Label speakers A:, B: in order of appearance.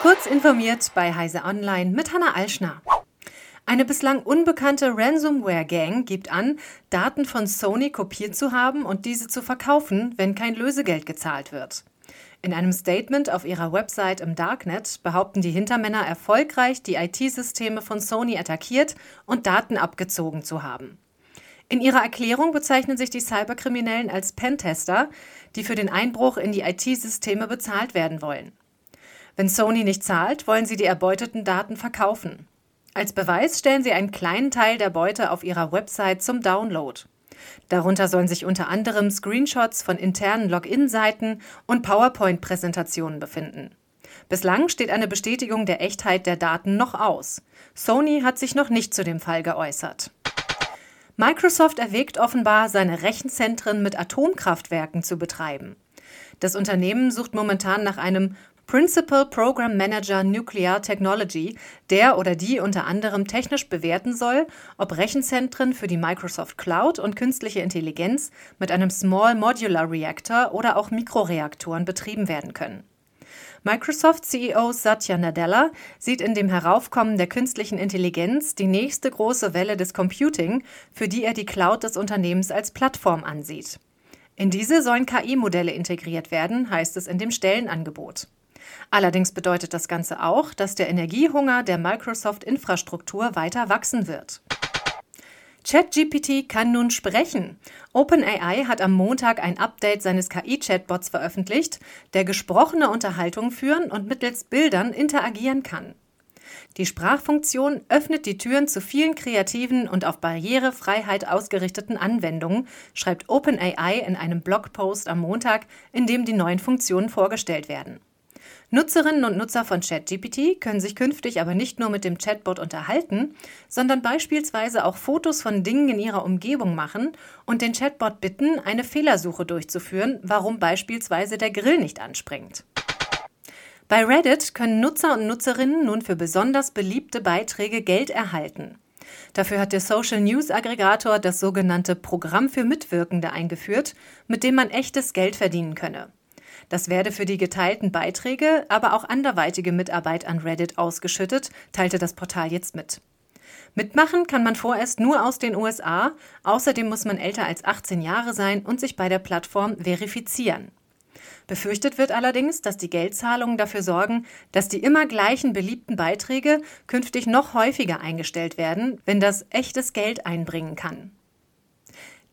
A: Kurz informiert bei Heise Online mit Hanna Alschner. Eine bislang unbekannte Ransomware-Gang gibt an, Daten von Sony kopiert zu haben und diese zu verkaufen, wenn kein Lösegeld gezahlt wird. In einem Statement auf ihrer Website im Darknet behaupten die Hintermänner erfolgreich, die IT-Systeme von Sony attackiert und Daten abgezogen zu haben. In ihrer Erklärung bezeichnen sich die Cyberkriminellen als Pentester, die für den Einbruch in die IT-Systeme bezahlt werden wollen. Wenn Sony nicht zahlt, wollen sie die erbeuteten Daten verkaufen. Als Beweis stellen sie einen kleinen Teil der Beute auf ihrer Website zum Download. Darunter sollen sich unter anderem Screenshots von internen Login-Seiten und PowerPoint-Präsentationen befinden. Bislang steht eine Bestätigung der Echtheit der Daten noch aus. Sony hat sich noch nicht zu dem Fall geäußert. Microsoft erwägt offenbar, seine Rechenzentren mit Atomkraftwerken zu betreiben. Das Unternehmen sucht momentan nach einem Principal Program Manager Nuclear Technology, der oder die unter anderem technisch bewerten soll, ob Rechenzentren für die Microsoft Cloud und künstliche Intelligenz mit einem Small Modular Reactor oder auch Mikroreaktoren betrieben werden können. Microsoft-CEO Satya Nadella sieht in dem Heraufkommen der künstlichen Intelligenz die nächste große Welle des Computing, für die er die Cloud des Unternehmens als Plattform ansieht. In diese sollen KI-Modelle integriert werden, heißt es in dem Stellenangebot. Allerdings bedeutet das Ganze auch, dass der Energiehunger der Microsoft-Infrastruktur weiter wachsen wird. ChatGPT kann nun sprechen. OpenAI hat am Montag ein Update seines KI-Chatbots veröffentlicht, der gesprochene Unterhaltung führen und mittels Bildern interagieren kann. Die Sprachfunktion öffnet die Türen zu vielen kreativen und auf Barrierefreiheit ausgerichteten Anwendungen, schreibt OpenAI in einem Blogpost am Montag, in dem die neuen Funktionen vorgestellt werden. Nutzerinnen und Nutzer von ChatGPT können sich künftig aber nicht nur mit dem Chatbot unterhalten, sondern beispielsweise auch Fotos von Dingen in ihrer Umgebung machen und den Chatbot bitten, eine Fehlersuche durchzuführen, warum beispielsweise der Grill nicht anspringt. Bei Reddit können Nutzer und Nutzerinnen nun für besonders beliebte Beiträge Geld erhalten. Dafür hat der Social News Aggregator das sogenannte Programm für Mitwirkende eingeführt, mit dem man echtes Geld verdienen könne. Das werde für die geteilten Beiträge, aber auch anderweitige Mitarbeit an Reddit ausgeschüttet, teilte das Portal jetzt mit. Mitmachen kann man vorerst nur aus den USA, außerdem muss man älter als 18 Jahre sein und sich bei der Plattform verifizieren. Befürchtet wird allerdings, dass die Geldzahlungen dafür sorgen, dass die immer gleichen beliebten Beiträge künftig noch häufiger eingestellt werden, wenn das echtes Geld einbringen kann.